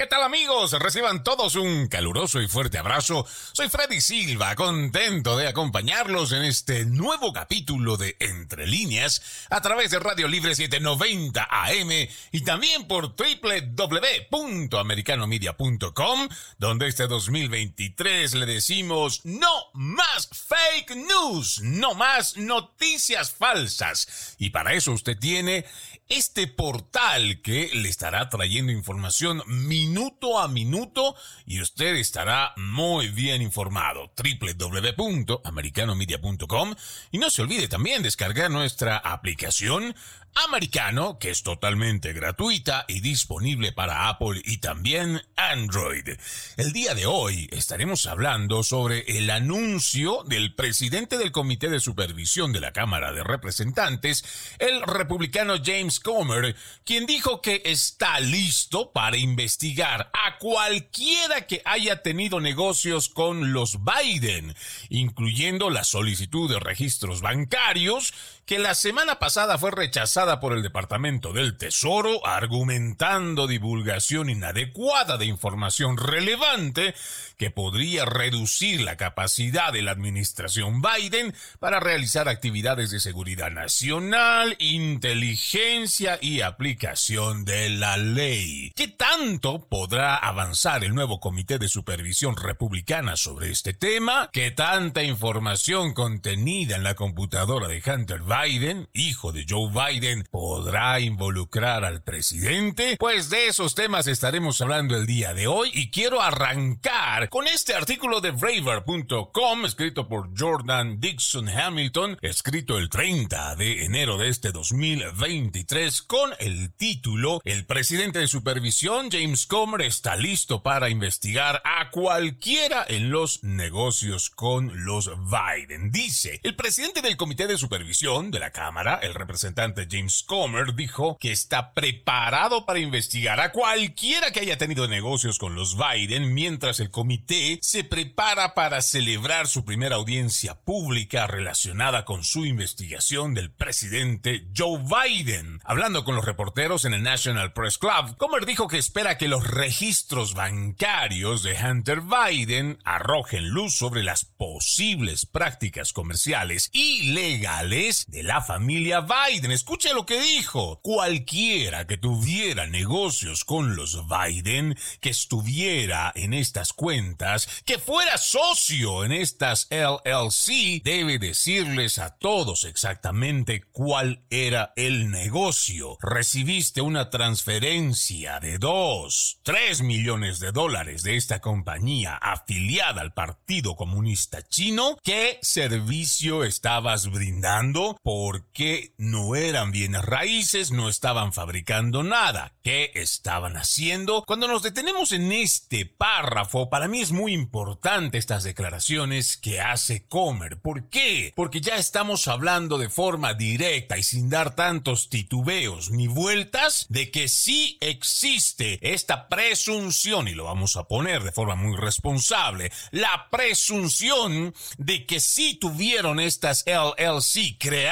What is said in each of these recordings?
¿Qué tal amigos? Reciban todos un caluroso y fuerte abrazo. Soy Freddy Silva, contento de acompañarlos en este nuevo capítulo de Entre líneas a través de Radio Libre 790 AM y también por www.americanomedia.com, donde este 2023 le decimos no más fake news, no más noticias falsas. Y para eso usted tiene este portal que le estará trayendo información minuto a minuto y usted estará muy bien informado. www.americanomedia.com y no se olvide también descargar nuestra aplicación americano, que es totalmente gratuita y disponible para Apple y también Android. El día de hoy estaremos hablando sobre el anuncio del presidente del Comité de Supervisión de la Cámara de Representantes, el republicano James Comer, quien dijo que está listo para investigar a cualquiera que haya tenido negocios con los Biden, incluyendo la solicitud de registros bancarios que la semana pasada fue rechazada por el Departamento del Tesoro, argumentando divulgación inadecuada de información relevante que podría reducir la capacidad de la administración Biden para realizar actividades de seguridad nacional, inteligencia y aplicación de la ley. ¿Qué tanto podrá avanzar el nuevo Comité de Supervisión Republicana sobre este tema? ¿Qué tanta información contenida en la computadora de Hunter Biden, hijo de Joe Biden, podrá involucrar al presidente? Pues de esos temas estaremos hablando el día de hoy y quiero arrancar con este artículo de Braver.com escrito por Jordan Dixon Hamilton, escrito el 30 de enero de este 2023 con el título El presidente de supervisión James Comer está listo para investigar a cualquiera en los negocios con los Biden. Dice, el presidente del comité de supervisión de la Cámara, el representante James Comer, dijo que está preparado para investigar a cualquiera que haya tenido negocios con los Biden mientras el comité se prepara para celebrar su primera audiencia pública relacionada con su investigación del presidente Joe Biden. Hablando con los reporteros en el National Press Club, Comer dijo que espera que los registros bancarios de Hunter Biden arrojen luz sobre las posibles prácticas comerciales ilegales de la familia Biden. Escuche lo que dijo. Cualquiera que tuviera negocios con los Biden, que estuviera en estas cuentas, que fuera socio en estas LLC, debe decirles a todos exactamente cuál era el negocio. Recibiste una transferencia de 2, 3 millones de dólares de esta compañía afiliada al Partido Comunista Chino. ¿Qué servicio estabas brindando? ¿Por qué no eran bienes raíces? No estaban fabricando nada. ¿Qué estaban haciendo? Cuando nos detenemos en este párrafo, para mí es muy importante estas declaraciones que hace Comer. ¿Por qué? Porque ya estamos hablando de forma directa y sin dar tantos titubeos ni vueltas de que sí existe esta presunción, y lo vamos a poner de forma muy responsable, la presunción de que sí tuvieron estas LLC creadas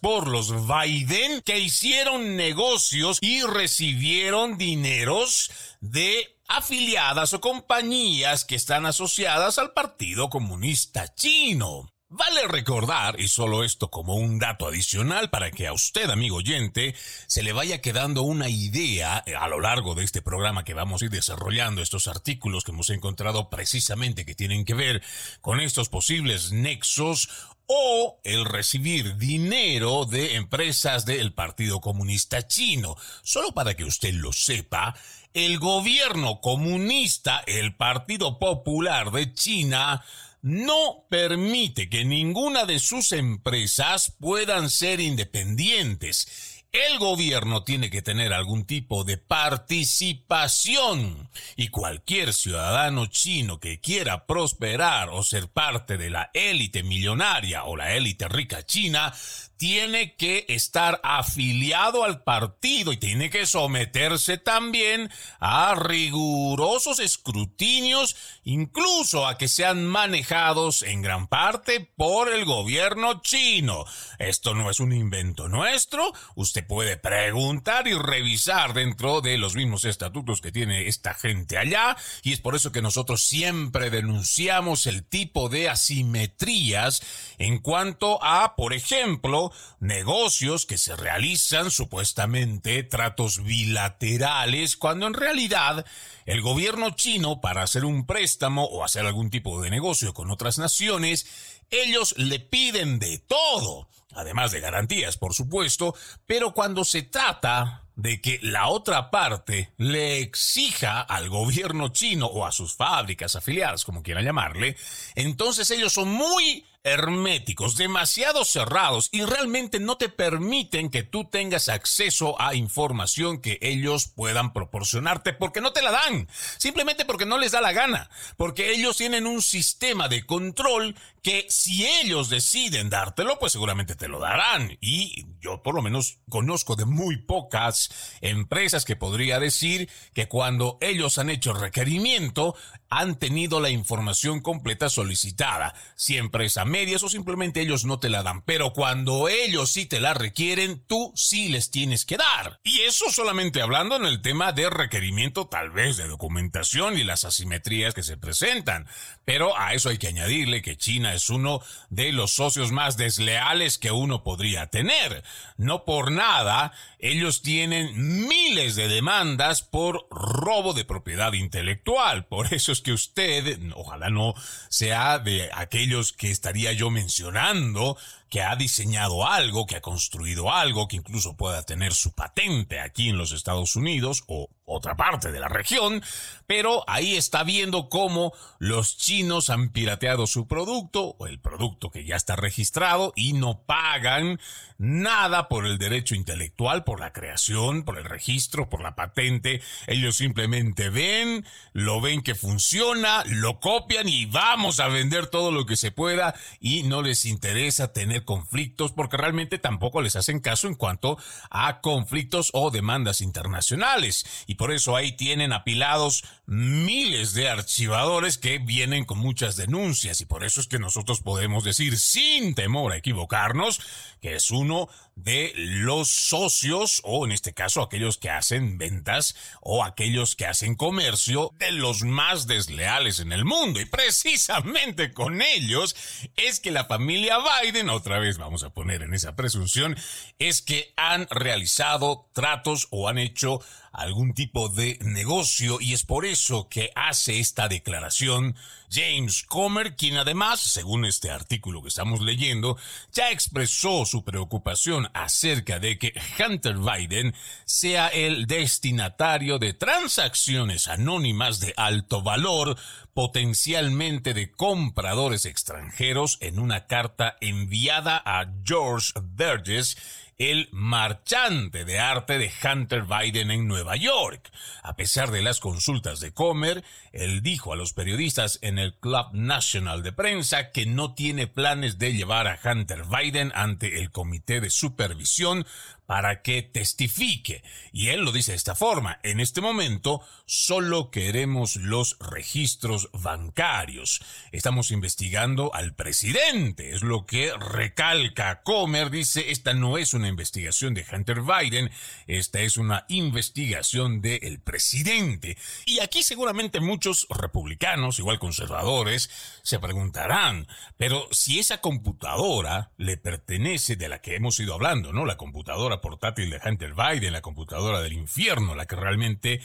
por los Biden que hicieron negocios y recibieron dineros de afiliadas o compañías que están asociadas al Partido Comunista Chino. Vale recordar, y solo esto como un dato adicional para que a usted, amigo oyente, se le vaya quedando una idea a lo largo de este programa que vamos a ir desarrollando estos artículos que hemos encontrado precisamente que tienen que ver con estos posibles nexos o el recibir dinero de empresas del Partido Comunista Chino. Solo para que usted lo sepa, el gobierno comunista, el Partido Popular de China, no permite que ninguna de sus empresas puedan ser independientes. El gobierno tiene que tener algún tipo de participación y cualquier ciudadano chino que quiera prosperar o ser parte de la élite millonaria o la élite rica china tiene que estar afiliado al partido y tiene que someterse también a rigurosos escrutinios, incluso a que sean manejados en gran parte por el gobierno chino. Esto no es un invento nuestro, usted puede preguntar y revisar dentro de los mismos estatutos que tiene esta gente allá, y es por eso que nosotros siempre denunciamos el tipo de asimetrías en cuanto a, por ejemplo, negocios que se realizan supuestamente tratos bilaterales, cuando en realidad el gobierno chino para hacer un préstamo o hacer algún tipo de negocio con otras naciones, ellos le piden de todo, además de garantías, por supuesto, pero cuando se trata de que la otra parte le exija al gobierno chino o a sus fábricas afiliadas, como quieran llamarle, entonces ellos son muy herméticos, demasiado cerrados y realmente no te permiten que tú tengas acceso a información que ellos puedan proporcionarte porque no te la dan, simplemente porque no les da la gana, porque ellos tienen un sistema de control que si ellos deciden dártelo, pues seguramente te lo darán. Y yo por lo menos conozco de muy pocas empresas que podría decir que cuando ellos han hecho requerimiento, han tenido la información completa solicitada. Siempre es a medias o simplemente ellos no te la dan. Pero cuando ellos sí te la requieren, tú sí les tienes que dar. Y eso solamente hablando en el tema de requerimiento tal vez de documentación y las asimetrías que se presentan. Pero a eso hay que añadirle que China es uno de los socios más desleales que uno podría tener. No por nada, ellos tienen miles de demandas por robo de propiedad intelectual. Por eso es que usted, ojalá no sea de aquellos que estaría yo mencionando, que ha diseñado algo, que ha construido algo, que incluso pueda tener su patente aquí en los Estados Unidos o otra parte de la región, pero ahí está viendo cómo los chinos han pirateado su producto o el producto que ya está registrado y no pagan nada por el derecho intelectual, por la creación, por el registro, por la patente. Ellos simplemente ven, lo ven que funciona, lo copian y vamos a vender todo lo que se pueda y no les interesa tener conflictos porque realmente tampoco les hacen caso en cuanto a conflictos o demandas internacionales. Y por eso ahí tienen apilados miles de archivadores que vienen con muchas denuncias y por eso es que nosotros podemos decir sin temor a equivocarnos que es uno de los socios o en este caso aquellos que hacen ventas o aquellos que hacen comercio de los más desleales en el mundo. Y precisamente con ellos es que la familia Biden otra vez vamos a poner en esa presunción es que han realizado tratos o han hecho algún tipo de negocio y es por eso que hace esta declaración James Comer, quien además, según este artículo que estamos leyendo, ya expresó su preocupación acerca de que Hunter Biden sea el destinatario de transacciones anónimas de alto valor, potencialmente de compradores extranjeros en una carta enviada a George Burgess el marchante de arte de Hunter Biden en Nueva York. A pesar de las consultas de Comer, él dijo a los periodistas en el Club National de Prensa que no tiene planes de llevar a Hunter Biden ante el Comité de Supervisión para que testifique. Y él lo dice de esta forma, en este momento solo queremos los registros bancarios. Estamos investigando al presidente, es lo que recalca Comer, dice, esta no es una investigación de Hunter Biden, esta es una investigación del presidente. Y aquí seguramente muchos republicanos, igual conservadores, se preguntarán, pero si esa computadora le pertenece de la que hemos ido hablando, ¿no? La computadora portátil de Hunter Biden, la computadora del infierno, la que realmente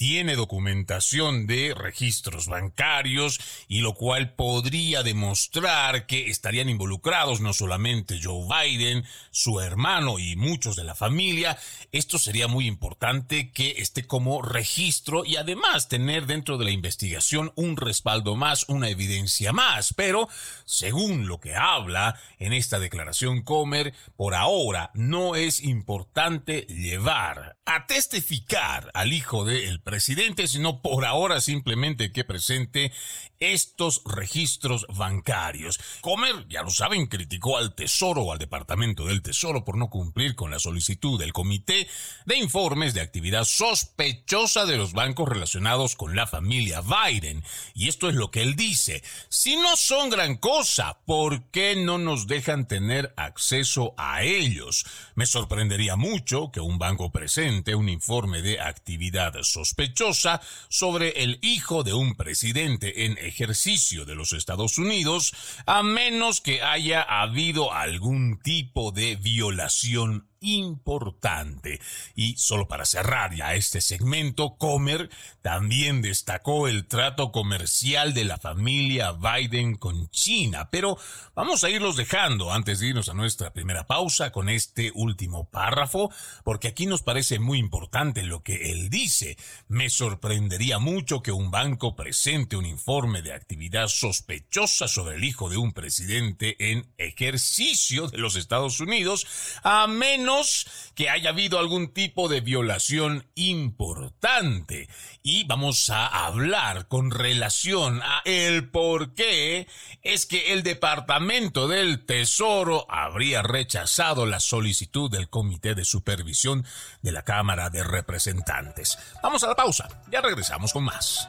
tiene documentación de registros bancarios y lo cual podría demostrar que estarían involucrados no solamente Joe Biden, su hermano y muchos de la familia. Esto sería muy importante que esté como registro y además tener dentro de la investigación un respaldo más, una evidencia más. Pero, según lo que habla en esta declaración Comer, por ahora no es importante importante llevar a testificar al hijo del presidente, sino por ahora simplemente que presente estos registros bancarios. Comer, ya lo saben, criticó al Tesoro o al Departamento del Tesoro por no cumplir con la solicitud del Comité de Informes de Actividad Sospechosa de los bancos relacionados con la familia Biden. Y esto es lo que él dice. Si no son gran cosa, ¿por qué no nos dejan tener acceso a ellos? Me sorprendería mucho que un banco presente un informe de actividad sospechosa sobre el hijo de un presidente en ejercicio de los Estados Unidos, a menos que haya habido algún tipo de violación importante. Y solo para cerrar ya este segmento, Comer también destacó el trato comercial de la familia Biden con China. Pero vamos a irlos dejando antes de irnos a nuestra primera pausa con este último párrafo, porque aquí nos parece muy importante lo que él dice. Me sorprendería mucho que un banco presente un informe de actividad sospechosa sobre el hijo de un presidente en ejercicio de los Estados Unidos, a menos que haya habido algún tipo de violación importante. Y vamos a hablar con relación a el por qué es que el Departamento del Tesoro habría rechazado la solicitud del Comité de Supervisión de la Cámara de Representantes. Vamos a la pausa, ya regresamos con más.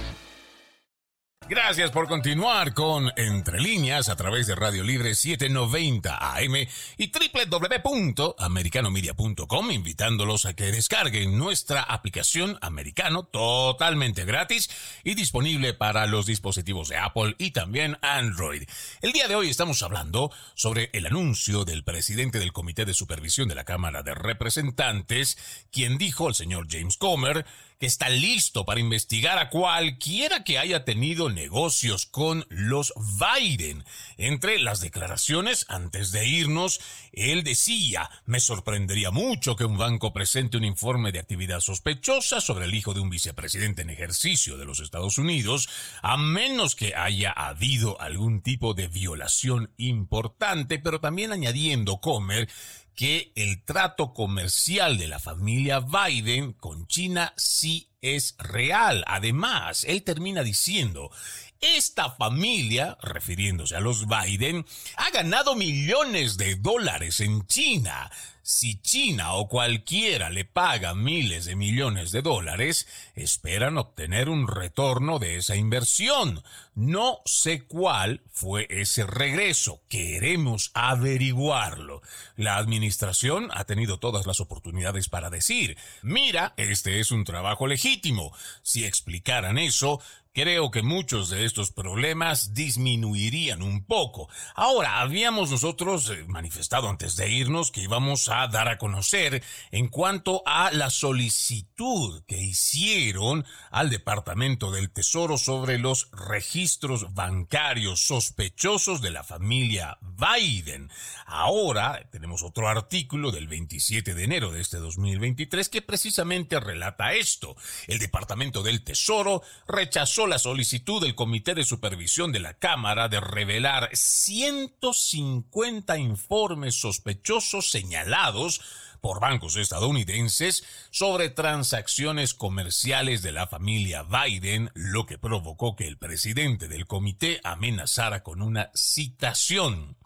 Gracias por continuar con Entre Líneas a través de Radio Libre 790 AM y www.americanomedia.com, invitándolos a que descarguen nuestra aplicación americano totalmente gratis y disponible para los dispositivos de Apple y también Android. El día de hoy estamos hablando sobre el anuncio del presidente del Comité de Supervisión de la Cámara de Representantes, quien dijo, el señor James Comer, que está listo para investigar a cualquiera que haya tenido negocios con los Biden. Entre las declaraciones, antes de irnos, él decía, me sorprendería mucho que un banco presente un informe de actividad sospechosa sobre el hijo de un vicepresidente en ejercicio de los Estados Unidos, a menos que haya habido algún tipo de violación importante, pero también añadiendo Comer que el trato comercial de la familia Biden con China sí es real. Además, él termina diciendo, esta familia, refiriéndose a los Biden, ha ganado millones de dólares en China. Si China o cualquiera le paga miles de millones de dólares, esperan obtener un retorno de esa inversión. No sé cuál fue ese regreso. Queremos averiguarlo. La administración ha tenido todas las oportunidades para decir, mira, este es un trabajo legítimo. Si explicaran eso, Creo que muchos de estos problemas disminuirían un poco. Ahora, habíamos nosotros eh, manifestado antes de irnos que íbamos a dar a conocer en cuanto a la solicitud que hicieron al Departamento del Tesoro sobre los registros bancarios sospechosos de la familia Biden. Ahora tenemos otro artículo del 27 de enero de este 2023 que precisamente relata esto. El Departamento del Tesoro rechazó la solicitud del Comité de Supervisión de la Cámara de revelar 150 informes sospechosos señalados por bancos estadounidenses sobre transacciones comerciales de la familia Biden, lo que provocó que el presidente del comité amenazara con una citación.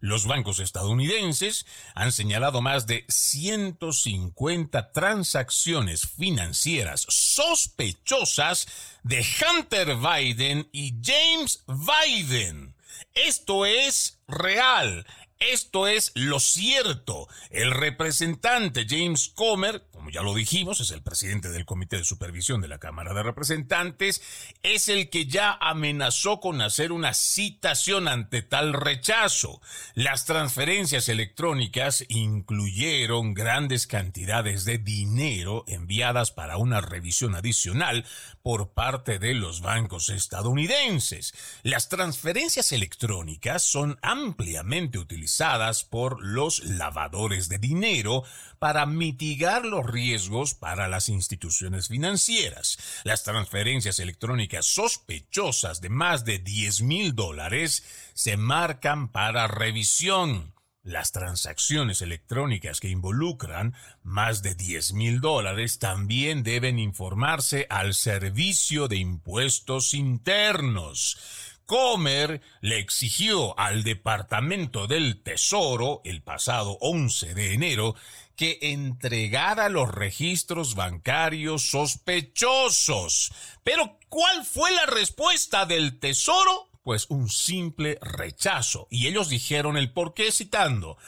Los bancos estadounidenses han señalado más de 150 transacciones financieras sospechosas de Hunter Biden y James Biden. Esto es real. Esto es lo cierto. El representante James Comer, como ya lo dijimos, es el presidente del Comité de Supervisión de la Cámara de Representantes, es el que ya amenazó con hacer una citación ante tal rechazo. Las transferencias electrónicas incluyeron grandes cantidades de dinero enviadas para una revisión adicional por parte de los bancos estadounidenses. Las transferencias electrónicas son ampliamente utilizadas por los lavadores de dinero para mitigar los riesgos para las instituciones financieras. Las transferencias electrónicas sospechosas de más de 10 mil dólares se marcan para revisión. Las transacciones electrónicas que involucran más de 10 mil dólares también deben informarse al Servicio de Impuestos Internos. Comer le exigió al Departamento del Tesoro el pasado 11 de enero que entregara los registros bancarios sospechosos. Pero, ¿cuál fue la respuesta del Tesoro? Pues un simple rechazo. Y ellos dijeron el por qué citando.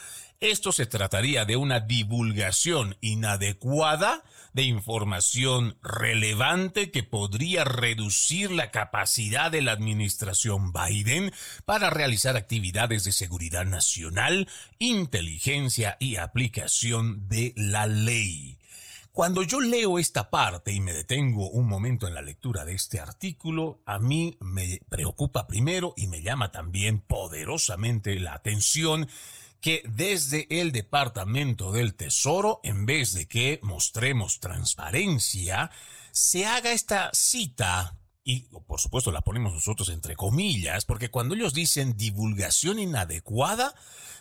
Esto se trataría de una divulgación inadecuada de información relevante que podría reducir la capacidad de la administración Biden para realizar actividades de seguridad nacional, inteligencia y aplicación de la ley. Cuando yo leo esta parte y me detengo un momento en la lectura de este artículo, a mí me preocupa primero y me llama también poderosamente la atención que desde el Departamento del Tesoro, en vez de que mostremos transparencia, se haga esta cita y por supuesto la ponemos nosotros entre comillas, porque cuando ellos dicen divulgación inadecuada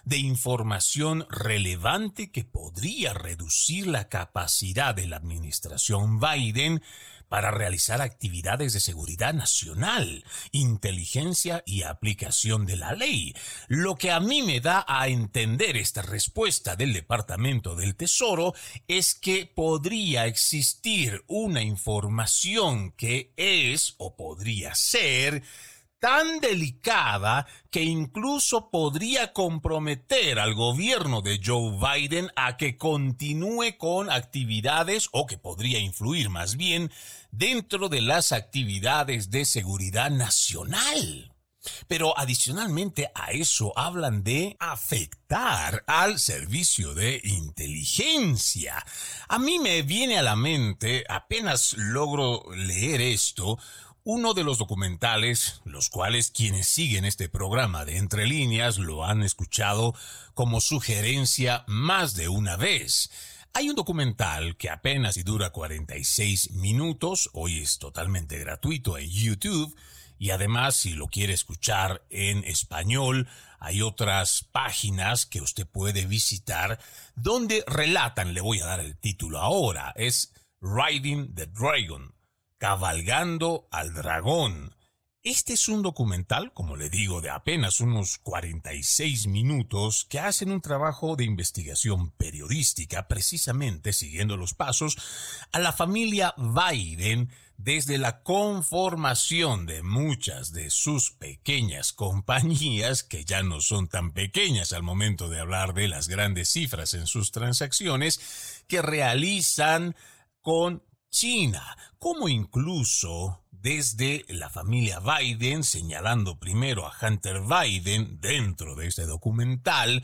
de información relevante que podría reducir la capacidad de la administración Biden para realizar actividades de seguridad nacional, inteligencia y aplicación de la ley. Lo que a mí me da a entender esta respuesta del Departamento del Tesoro es que podría existir una información que es o podría ser tan delicada que incluso podría comprometer al gobierno de Joe Biden a que continúe con actividades o que podría influir más bien dentro de las actividades de seguridad nacional. Pero adicionalmente a eso hablan de afectar al servicio de inteligencia. A mí me viene a la mente, apenas logro leer esto, uno de los documentales, los cuales quienes siguen este programa de Entre líneas lo han escuchado como sugerencia más de una vez. Hay un documental que apenas y dura 46 minutos, hoy es totalmente gratuito en YouTube, y además si lo quiere escuchar en español, hay otras páginas que usted puede visitar donde relatan, le voy a dar el título ahora, es Riding the Dragon, Cabalgando al Dragón. Este es un documental, como le digo, de apenas unos 46 minutos que hacen un trabajo de investigación periodística, precisamente siguiendo los pasos a la familia Biden desde la conformación de muchas de sus pequeñas compañías, que ya no son tan pequeñas al momento de hablar de las grandes cifras en sus transacciones, que realizan con China, como incluso desde la familia Biden, señalando primero a Hunter Biden dentro de este documental,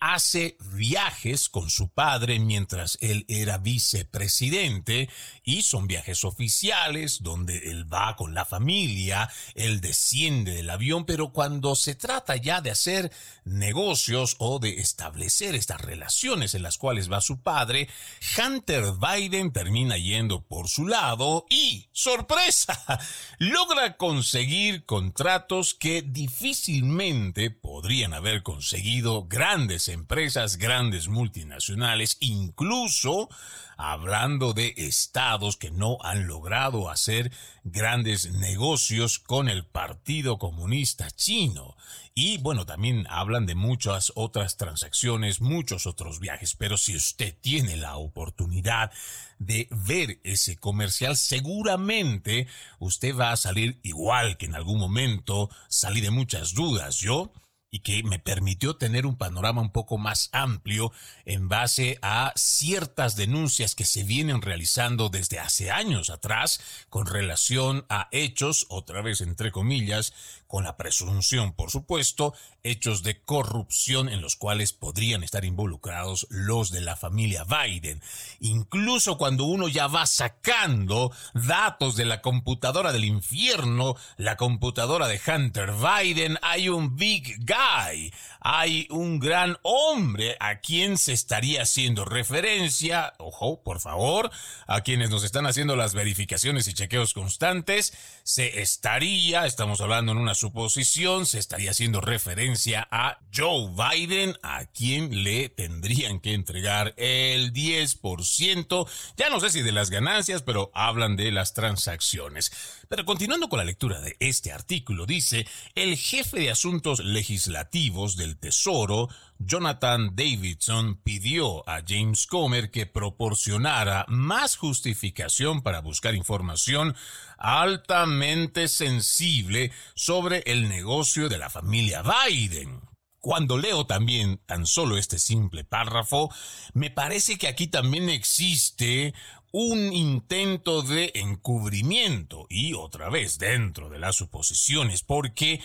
hace viajes con su padre mientras él era vicepresidente y son viajes oficiales donde él va con la familia, él desciende del avión, pero cuando se trata ya de hacer negocios o de establecer estas relaciones en las cuales va su padre, Hunter Biden termina yendo por su lado y, sorpresa, logra conseguir contratos que difícilmente podrían haber conseguido grandes empresas grandes multinacionales, incluso hablando de estados que no han logrado hacer grandes negocios con el Partido Comunista Chino. Y bueno, también hablan de muchas otras transacciones, muchos otros viajes, pero si usted tiene la oportunidad de ver ese comercial, seguramente usted va a salir igual que en algún momento salí de muchas dudas. Yo y que me permitió tener un panorama un poco más amplio en base a ciertas denuncias que se vienen realizando desde hace años atrás con relación a hechos, otra vez entre comillas, con la presunción, por supuesto, hechos de corrupción en los cuales podrían estar involucrados los de la familia Biden. Incluso cuando uno ya va sacando datos de la computadora del infierno, la computadora de Hunter Biden, hay un big guy, hay un gran hombre a quien se estaría haciendo referencia, ojo, por favor, a quienes nos están haciendo las verificaciones y chequeos constantes, se estaría, estamos hablando en una suposición, se estaría haciendo referencia a Joe Biden, a quien le tendrían que entregar el 10%, ya no sé si de las ganancias, pero hablan de las transacciones. Pero continuando con la lectura de este artículo, dice, el jefe de asuntos legislativos Tesoro, Jonathan Davidson, pidió a James Comer que proporcionara más justificación para buscar información altamente sensible sobre el negocio de la familia Biden. Cuando leo también tan solo este simple párrafo, me parece que aquí también existe un intento de encubrimiento y otra vez dentro de las suposiciones porque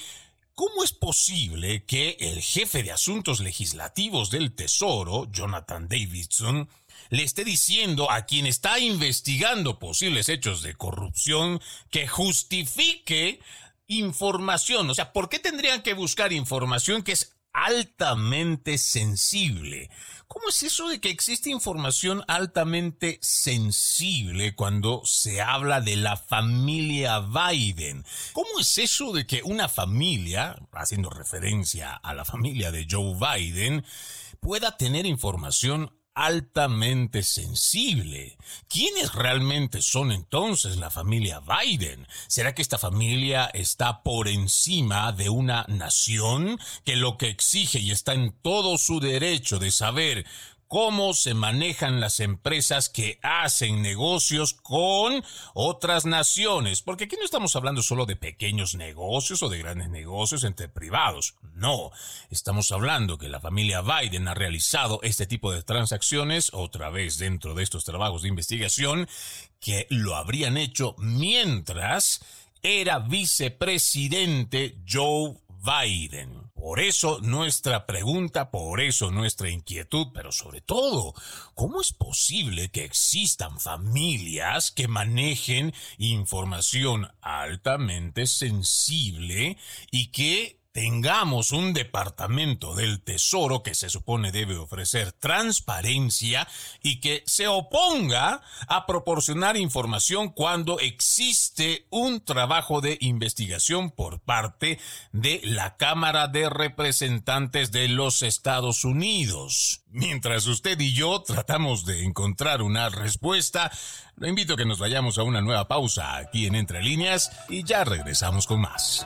¿Cómo es posible que el jefe de asuntos legislativos del Tesoro, Jonathan Davidson, le esté diciendo a quien está investigando posibles hechos de corrupción que justifique información? O sea, ¿por qué tendrían que buscar información que es altamente sensible? ¿Cómo es eso de que existe información altamente sensible cuando se habla de la familia Biden? ¿Cómo es eso de que una familia, haciendo referencia a la familia de Joe Biden, pueda tener información altamente sensible. ¿Quiénes realmente son entonces la familia Biden? ¿Será que esta familia está por encima de una nación que lo que exige y está en todo su derecho de saber cómo se manejan las empresas que hacen negocios con otras naciones. Porque aquí no estamos hablando solo de pequeños negocios o de grandes negocios entre privados. No, estamos hablando que la familia Biden ha realizado este tipo de transacciones, otra vez dentro de estos trabajos de investigación, que lo habrían hecho mientras era vicepresidente Joe Biden. Por eso nuestra pregunta, por eso nuestra inquietud, pero sobre todo, ¿cómo es posible que existan familias que manejen información altamente sensible y que tengamos un departamento del Tesoro que se supone debe ofrecer transparencia y que se oponga a proporcionar información cuando existe un trabajo de investigación por parte de la Cámara de Representantes de los Estados Unidos. Mientras usted y yo tratamos de encontrar una respuesta, lo invito a que nos vayamos a una nueva pausa aquí en Entre Líneas y ya regresamos con más.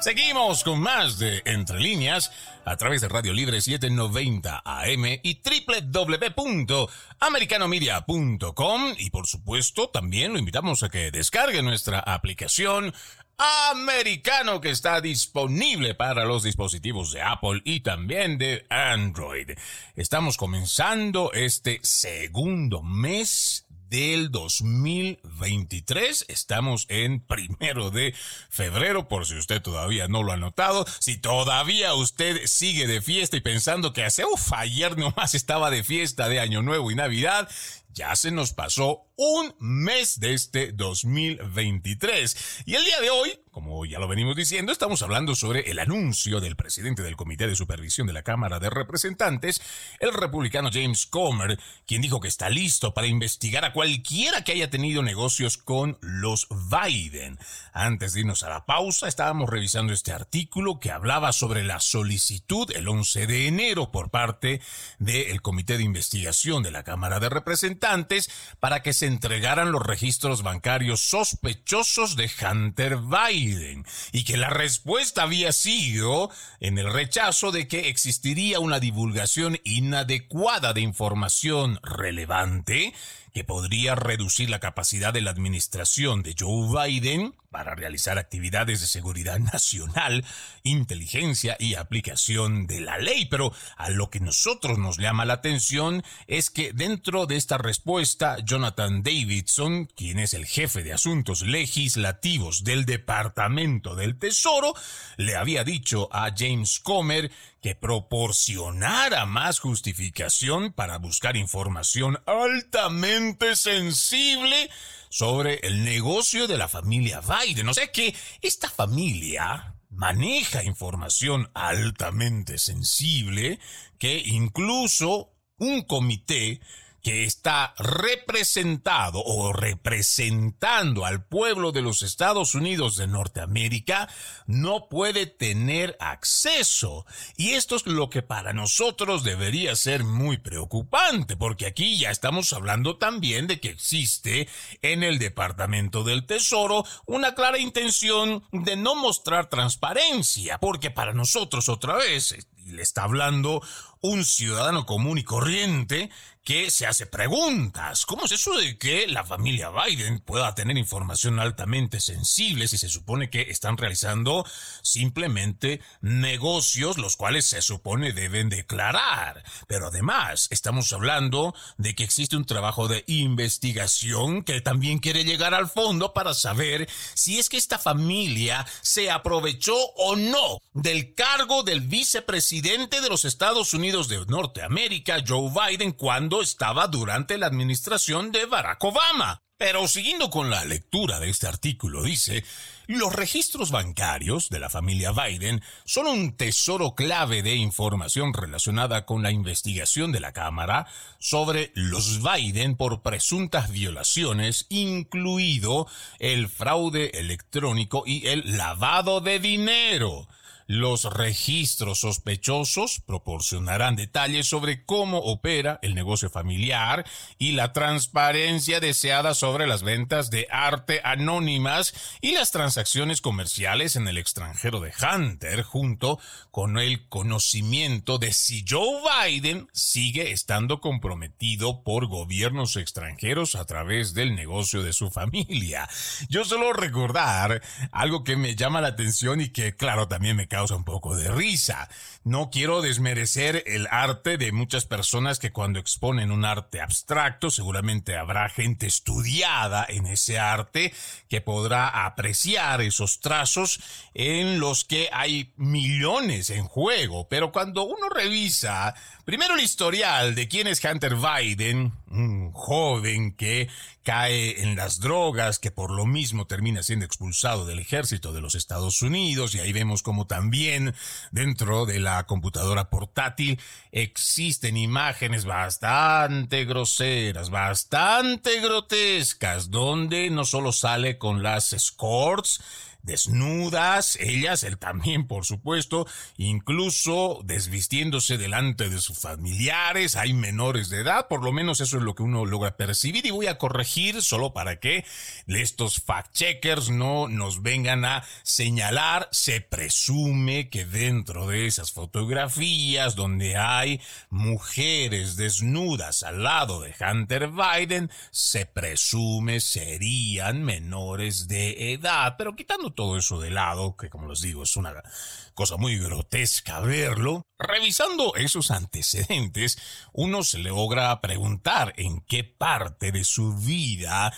Seguimos con más de Entre Líneas a través de Radio Libre 790 AM y www.americanomedia.com y por supuesto también lo invitamos a que descargue nuestra aplicación americano que está disponible para los dispositivos de Apple y también de Android. Estamos comenzando este segundo mes del 2023. Estamos en primero de febrero, por si usted todavía no lo ha notado. Si todavía usted sigue de fiesta y pensando que hace, uff, ayer nomás estaba de fiesta de Año Nuevo y Navidad, ya se nos pasó un mes de este 2023. Y el día de hoy como ya lo venimos diciendo, estamos hablando sobre el anuncio del presidente del Comité de Supervisión de la Cámara de Representantes, el republicano James Comer, quien dijo que está listo para investigar a cualquiera que haya tenido negocios con los Biden. Antes de irnos a la pausa, estábamos revisando este artículo que hablaba sobre la solicitud el 11 de enero por parte del Comité de Investigación de la Cámara de Representantes para que se entregaran los registros bancarios sospechosos de Hunter Biden y que la respuesta había sido en el rechazo de que existiría una divulgación inadecuada de información relevante que podría reducir la capacidad de la administración de Joe Biden para realizar actividades de seguridad nacional, inteligencia y aplicación de la ley. Pero a lo que nosotros nos llama la atención es que dentro de esta respuesta, Jonathan Davidson, quien es el jefe de asuntos legislativos del Departamento del Tesoro, le había dicho a James Comer que proporcionara más justificación para buscar información altamente sensible sobre el negocio de la familia Biden. O sea que esta familia maneja información altamente sensible que incluso un comité que está representado o representando al pueblo de los Estados Unidos de Norteamérica no puede tener acceso. Y esto es lo que para nosotros debería ser muy preocupante, porque aquí ya estamos hablando también de que existe en el Departamento del Tesoro una clara intención de no mostrar transparencia, porque para nosotros otra vez, le está hablando un ciudadano común y corriente que se hace preguntas. ¿Cómo es eso de que la familia Biden pueda tener información altamente sensible si se supone que están realizando simplemente negocios los cuales se supone deben declarar? Pero además estamos hablando de que existe un trabajo de investigación que también quiere llegar al fondo para saber si es que esta familia se aprovechó o no del cargo del vicepresidente de los Estados Unidos de Norteamérica, Joe Biden, cuando estaba durante la administración de Barack Obama. Pero siguiendo con la lectura de este artículo, dice, los registros bancarios de la familia Biden son un tesoro clave de información relacionada con la investigación de la Cámara sobre los Biden por presuntas violaciones, incluido el fraude electrónico y el lavado de dinero. Los registros sospechosos proporcionarán detalles sobre cómo opera el negocio familiar y la transparencia deseada sobre las ventas de arte anónimas y las transacciones comerciales en el extranjero de Hunter, junto con el conocimiento de si Joe Biden sigue estando comprometido por gobiernos extranjeros a través del negocio de su familia. Yo solo recordar algo que me llama la atención y que claro también me causa un poco de risa. No quiero desmerecer el arte de muchas personas que cuando exponen un arte abstracto, seguramente habrá gente estudiada en ese arte que podrá apreciar esos trazos en los que hay millones en juego. Pero cuando uno revisa primero el historial de quién es Hunter Biden, un joven que cae en las drogas, que por lo mismo termina siendo expulsado del ejército de los Estados Unidos, y ahí vemos como también dentro de la computadora portátil existen imágenes bastante groseras, bastante grotescas, donde no solo sale con las escorts, desnudas, ellas, él también, por supuesto, incluso desvistiéndose delante de sus familiares, hay menores de edad, por lo menos eso es lo que uno logra percibir y voy a corregir solo para que estos fact-checkers no nos vengan a señalar, se presume que dentro de esas fotografías donde hay mujeres desnudas al lado de Hunter Biden, se presume serían menores de edad, pero quitando todo eso de lado, que como les digo es una cosa muy grotesca verlo, revisando esos antecedentes, uno se logra preguntar en qué parte de su vida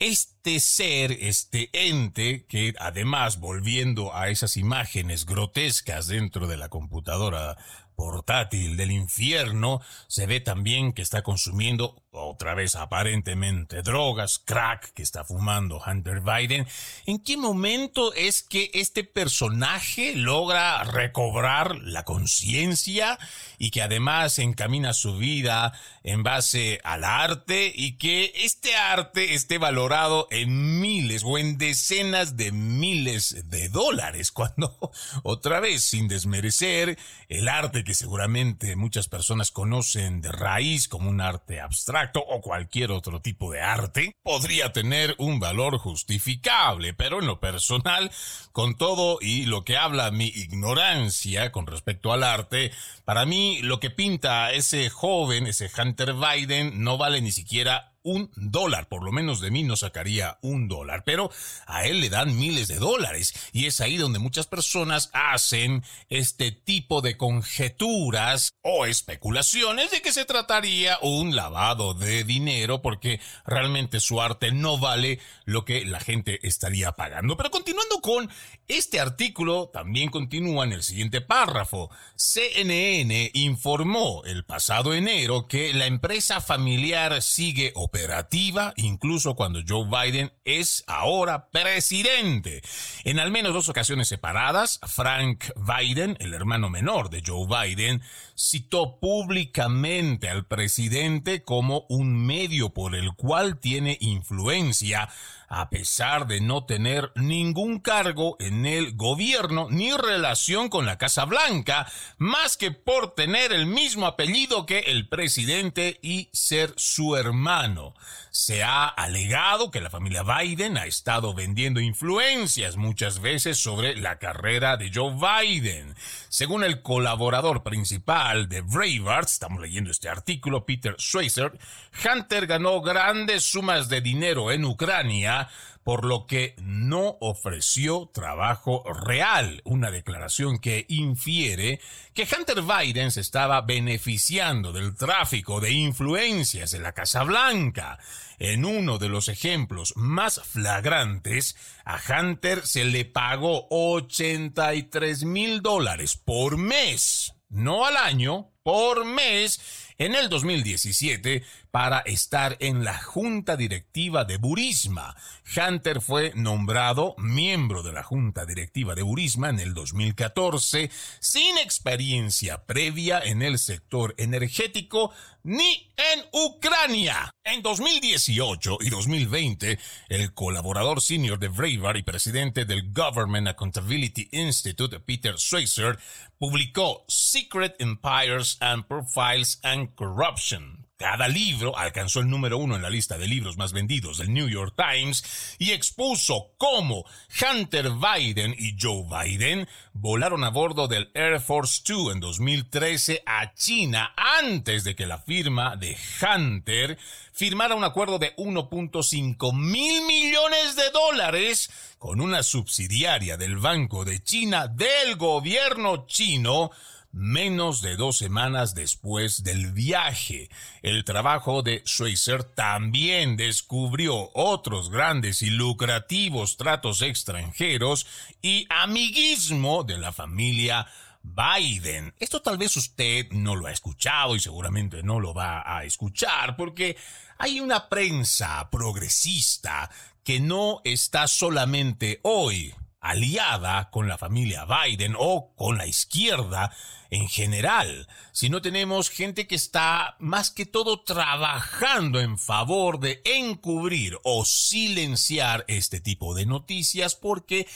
este ser, este ente, que además volviendo a esas imágenes grotescas dentro de la computadora portátil del infierno, se ve también que está consumiendo otra vez aparentemente drogas, crack que está fumando Hunter Biden. ¿En qué momento es que este personaje logra recobrar la conciencia y que además encamina su vida en base al arte y que este arte esté valorado en miles o en decenas de miles de dólares cuando otra vez sin desmerecer el arte que seguramente muchas personas conocen de raíz como un arte abstracto o cualquier otro tipo de arte podría tener un valor justificable, pero en lo personal, con todo y lo que habla mi ignorancia con respecto al arte, para mí lo que pinta ese joven, ese Hunter Biden, no vale ni siquiera un dólar, por lo menos de mí no sacaría un dólar, pero a él le dan miles de dólares y es ahí donde muchas personas hacen este tipo de conjeturas o especulaciones de que se trataría un lavado de dinero porque realmente su arte no vale lo que la gente estaría pagando. Pero continuando con este artículo, también continúa en el siguiente párrafo. CNN informó el pasado enero que la empresa familiar sigue operativa, incluso cuando Joe Biden es ahora presidente. En al menos dos ocasiones separadas, Frank Biden, el hermano menor de Joe Biden, citó públicamente al presidente como un medio por el cual tiene influencia a pesar de no tener ningún cargo en el gobierno ni relación con la Casa Blanca, más que por tener el mismo apellido que el presidente y ser su hermano. Se ha alegado que la familia Biden ha estado vendiendo influencias muchas veces sobre la carrera de Joe Biden. Según el colaborador principal de Breitbart, estamos leyendo este artículo, Peter Schweizer, Hunter ganó grandes sumas de dinero en Ucrania por lo que no ofreció trabajo real, una declaración que infiere que Hunter Biden se estaba beneficiando del tráfico de influencias en la Casa Blanca. En uno de los ejemplos más flagrantes, a Hunter se le pagó 83 mil dólares por mes, no al año, por mes, en el 2017 para estar en la junta directiva de Burisma. Hunter fue nombrado miembro de la junta directiva de Burisma en el 2014 sin experiencia previa en el sector energético ni en Ucrania. En 2018 y 2020, el colaborador senior de Breitbart y presidente del Government Accountability Institute, Peter Schweizer, publicó Secret Empires and Profiles and Corruption, cada libro alcanzó el número uno en la lista de libros más vendidos del New York Times y expuso cómo Hunter Biden y Joe Biden volaron a bordo del Air Force Two en 2013 a China antes de que la firma de Hunter firmara un acuerdo de 1.5 mil millones de dólares con una subsidiaria del Banco de China del gobierno chino menos de dos semanas después del viaje. El trabajo de Schweizer también descubrió otros grandes y lucrativos tratos extranjeros y amiguismo de la familia Biden. Esto tal vez usted no lo ha escuchado y seguramente no lo va a escuchar porque hay una prensa progresista que no está solamente hoy aliada con la familia Biden o con la izquierda en general, si no tenemos gente que está más que todo trabajando en favor de encubrir o silenciar este tipo de noticias porque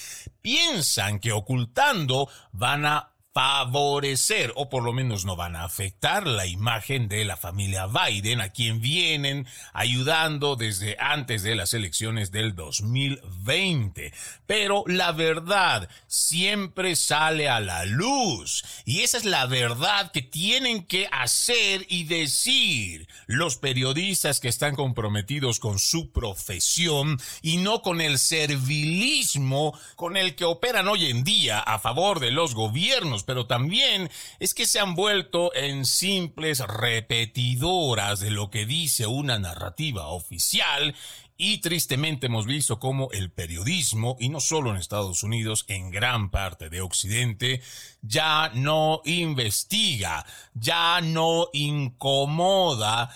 piensan que ocultando van a favorecer o por lo menos no van a afectar la imagen de la familia Biden a quien vienen ayudando desde antes de las elecciones del 2020. Pero la verdad siempre sale a la luz y esa es la verdad que tienen que hacer y decir los periodistas que están comprometidos con su profesión y no con el servilismo con el que operan hoy en día a favor de los gobiernos pero también es que se han vuelto en simples repetidoras de lo que dice una narrativa oficial y tristemente hemos visto cómo el periodismo, y no solo en Estados Unidos, en gran parte de Occidente, ya no investiga, ya no incomoda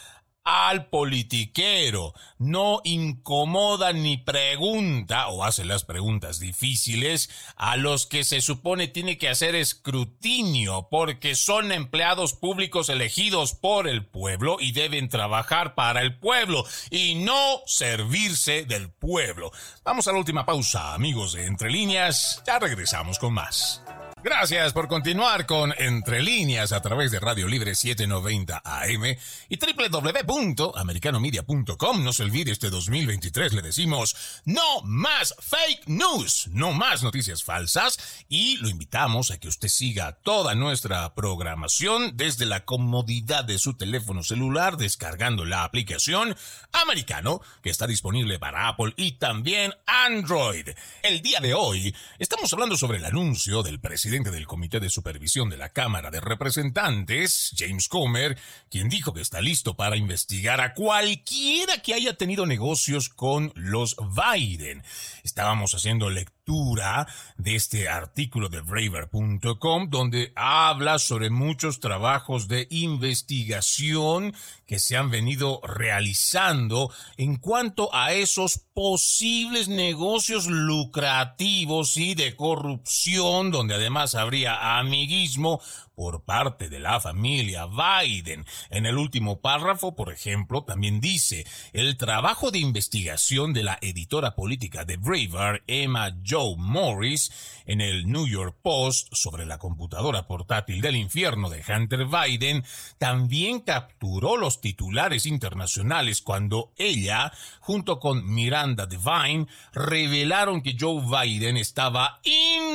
al politiquero, no incomoda ni pregunta o hace las preguntas difíciles a los que se supone tiene que hacer escrutinio porque son empleados públicos elegidos por el pueblo y deben trabajar para el pueblo y no servirse del pueblo. Vamos a la última pausa, amigos de Entre Líneas, ya regresamos con más. Gracias por continuar con Entre Líneas a través de Radio Libre 790 AM y www.americanomedia.com. No se olvide, este 2023 le decimos no más fake news, no más noticias falsas y lo invitamos a que usted siga toda nuestra programación desde la comodidad de su teléfono celular descargando la aplicación Americano que está disponible para Apple y también Android. El día de hoy estamos hablando sobre el anuncio del presidente presidente del Comité de Supervisión de la Cámara de Representantes, James Comer, quien dijo que está listo para investigar a cualquiera que haya tenido negocios con los Biden. Estábamos haciendo lectura de este artículo de Braver.com donde habla sobre muchos trabajos de investigación que se han venido realizando en cuanto a esos posibles negocios lucrativos y de corrupción donde además habría amiguismo por parte de la familia Biden. En el último párrafo, por ejemplo, también dice, el trabajo de investigación de la editora política de Braver, Emma Joe Morris, en el New York Post sobre la computadora portátil del infierno de Hunter Biden, también capturó los titulares internacionales cuando ella, junto con Miranda Devine, revelaron que Joe Biden estaba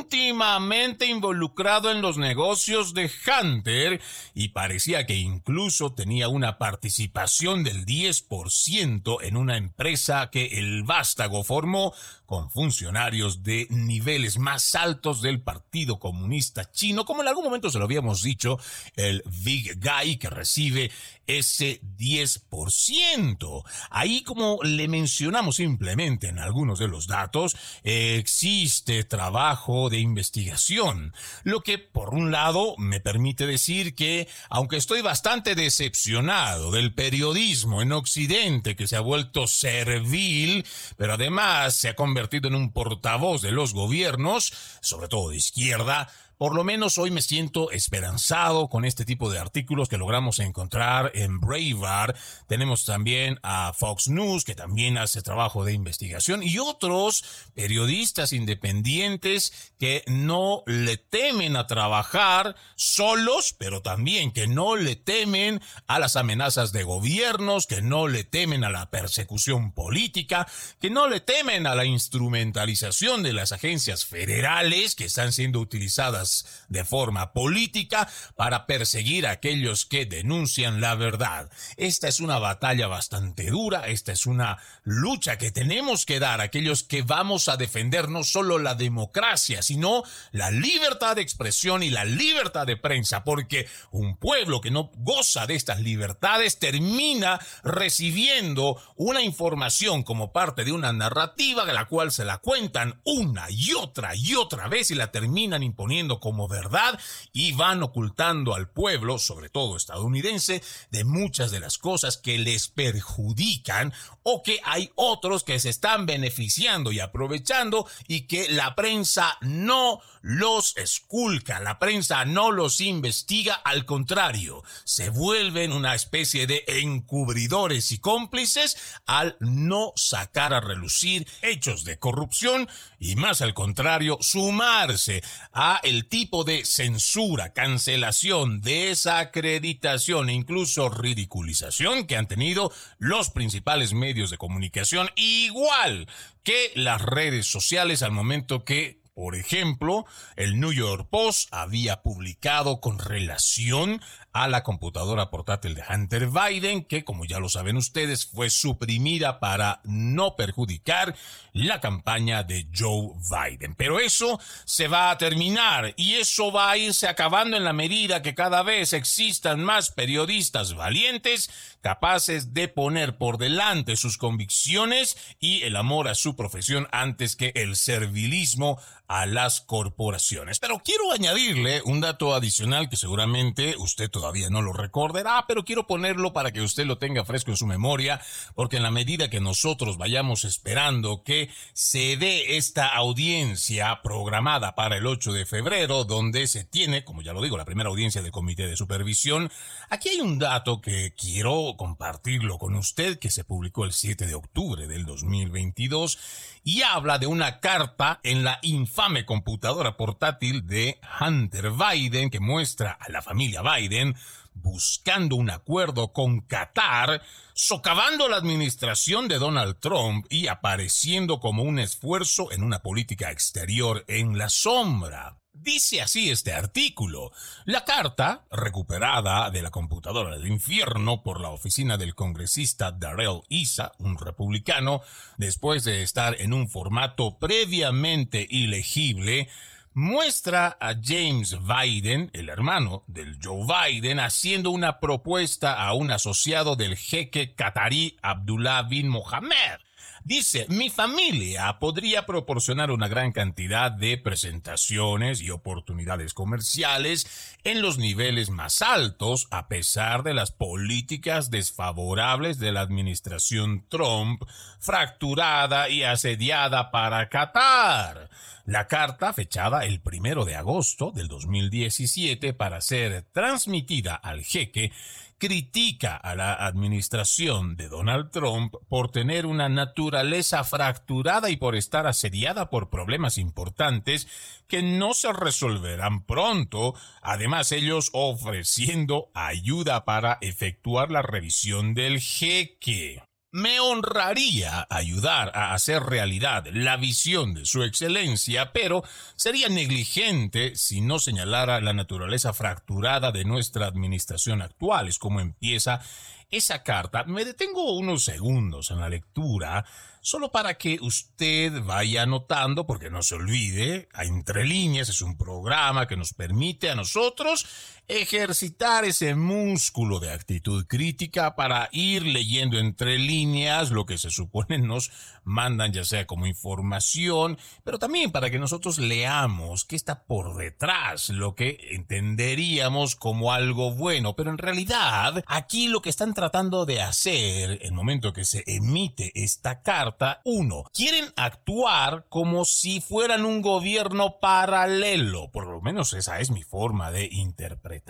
íntimamente involucrado en los negocios de Hunter y parecía que incluso tenía una participación del 10% en una empresa que el vástago formó con funcionarios de niveles más altos del Partido Comunista Chino, como en algún momento se lo habíamos dicho, el Big Guy que recibe ese 10%. Ahí, como le mencionamos simplemente en algunos de los datos, existe trabajo de investigación, lo que por un lado me permite decir que, aunque estoy bastante decepcionado del periodismo en Occidente que se ha vuelto servil, pero además se ha convertido en un portavoz de los gobiernos, sobre todo de izquierda, por lo menos hoy me siento esperanzado con este tipo de artículos que logramos encontrar en Braveheart. Tenemos también a Fox News, que también hace trabajo de investigación, y otros periodistas independientes que no le temen a trabajar solos, pero también que no le temen a las amenazas de gobiernos, que no le temen a la persecución política, que no le temen a la instrumentalización de las agencias federales que están siendo utilizadas de forma política para perseguir a aquellos que denuncian la verdad. Esta es una batalla bastante dura, esta es una lucha que tenemos que dar a aquellos que vamos a defender no solo la democracia, sino la libertad de expresión y la libertad de prensa, porque un pueblo que no goza de estas libertades termina recibiendo una información como parte de una narrativa de la cual se la cuentan una y otra y otra vez y la terminan imponiendo como verdad y van ocultando al pueblo, sobre todo estadounidense, de muchas de las cosas que les perjudican o que hay otros que se están beneficiando y aprovechando y que la prensa no los esculca, la prensa no los investiga, al contrario, se vuelven una especie de encubridores y cómplices al no sacar a relucir hechos de corrupción y más al contrario, sumarse a tipo de censura, cancelación, desacreditación e incluso ridiculización que han tenido los principales medios de comunicación, igual que las redes sociales al momento que Por ejemplo, el New York Post había publicado con relación a la computadora portátil de Hunter Biden, que como ya lo saben ustedes, fue suprimida para no perjudicar la campaña de Joe Biden. Pero eso se va a terminar y eso va a irse acabando en la medida que cada vez existan más periodistas valientes capaces de poner por delante sus convicciones y el amor a su profesión antes que el servilismo a las corporaciones. Pero quiero añadirle un dato adicional que seguramente usted todavía no lo recordará, pero quiero ponerlo para que usted lo tenga fresco en su memoria, porque en la medida que nosotros vayamos esperando que se dé esta audiencia programada para el 8 de febrero, donde se tiene, como ya lo digo, la primera audiencia del Comité de Supervisión, aquí hay un dato que quiero compartirlo con usted, que se publicó el 7 de octubre del 2022 y habla de una carta en la infame computadora portátil de Hunter Biden que muestra a la familia Biden buscando un acuerdo con Qatar, socavando la administración de Donald Trump y apareciendo como un esfuerzo en una política exterior en la sombra. Dice así este artículo. La carta, recuperada de la computadora del infierno por la oficina del congresista Darrell Issa, un republicano, después de estar en un formato previamente ilegible, muestra a James Biden, el hermano del Joe Biden, haciendo una propuesta a un asociado del jeque qatarí Abdullah bin Mohammed Dice, mi familia podría proporcionar una gran cantidad de presentaciones y oportunidades comerciales en los niveles más altos a pesar de las políticas desfavorables de la administración Trump, fracturada y asediada para Qatar. La carta, fechada el primero de agosto del 2017 para ser transmitida al jeque, critica a la administración de Donald Trump por tener una naturaleza fracturada y por estar asediada por problemas importantes que no se resolverán pronto, además ellos ofreciendo ayuda para efectuar la revisión del jeque. Me honraría ayudar a hacer realidad la visión de su excelencia, pero sería negligente si no señalara la naturaleza fracturada de nuestra administración actual. Es como empieza esa carta. Me detengo unos segundos en la lectura solo para que usted vaya anotando, porque no se olvide, a Entre Líneas es un programa que nos permite a nosotros ejercitar ese músculo de actitud crítica para ir leyendo entre líneas lo que se supone nos mandan ya sea como información, pero también para que nosotros leamos qué está por detrás, lo que entenderíamos como algo bueno, pero en realidad aquí lo que están tratando de hacer el momento que se emite esta carta, uno, quieren actuar como si fueran un gobierno paralelo, por lo menos esa es mi forma de interpretar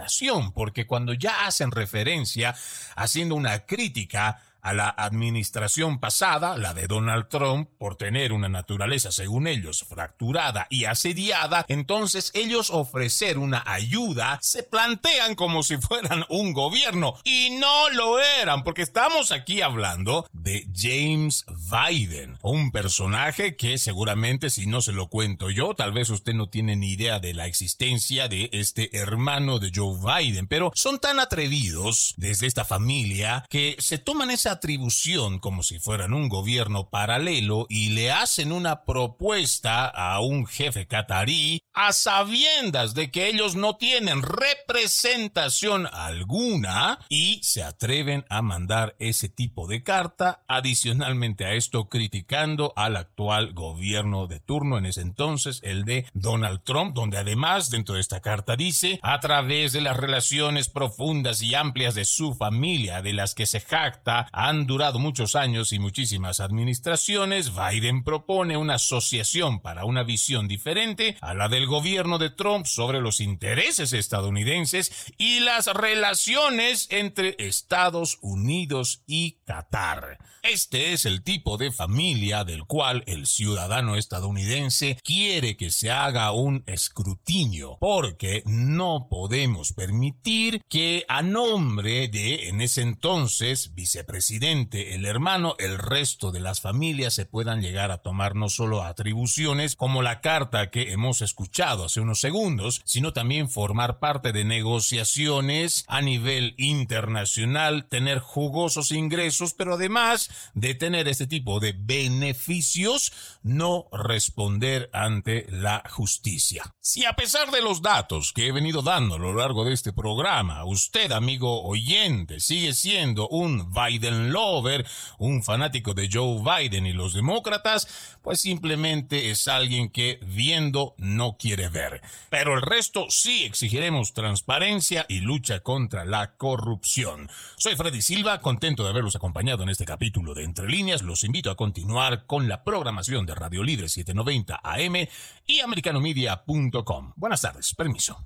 porque cuando ya hacen referencia haciendo una crítica a la administración pasada, la de Donald Trump, por tener una naturaleza, según ellos, fracturada y asediada, entonces ellos ofrecer una ayuda se plantean como si fueran un gobierno. Y no lo eran, porque estamos aquí hablando de James Biden, un personaje que seguramente si no se lo cuento yo, tal vez usted no tiene ni idea de la existencia de este hermano de Joe Biden, pero son tan atrevidos desde esta familia que se toman esa atribución como si fueran un gobierno paralelo y le hacen una propuesta a un jefe catarí a sabiendas de que ellos no tienen representación alguna y se atreven a mandar ese tipo de carta adicionalmente a esto criticando al actual gobierno de turno en ese entonces el de Donald Trump donde además dentro de esta carta dice a través de las relaciones profundas y amplias de su familia de las que se jacta han durado muchos años y muchísimas administraciones, Biden propone una asociación para una visión diferente a la del gobierno de Trump sobre los intereses estadounidenses y las relaciones entre Estados Unidos y Qatar. Este es el tipo de familia del cual el ciudadano estadounidense quiere que se haga un escrutinio, porque no podemos permitir que a nombre de, en ese entonces, vicepresidente presidente, el hermano, el resto de las familias se puedan llegar a tomar no solo atribuciones como la carta que hemos escuchado hace unos segundos, sino también formar parte de negociaciones a nivel internacional, tener jugosos ingresos, pero además de tener este tipo de beneficios, no responder ante la justicia. Si a pesar de los datos que he venido dando a lo largo de este programa, usted, amigo oyente, sigue siendo un Biden lover, un fanático de Joe Biden y los demócratas, pues simplemente es alguien que viendo no quiere ver. Pero el resto sí exigiremos transparencia y lucha contra la corrupción. Soy Freddy Silva, contento de haberlos acompañado en este capítulo de Entre Líneas. Los invito a continuar con la programación de Radio Libre 790 AM y americanomedia.com. Buenas tardes, permiso.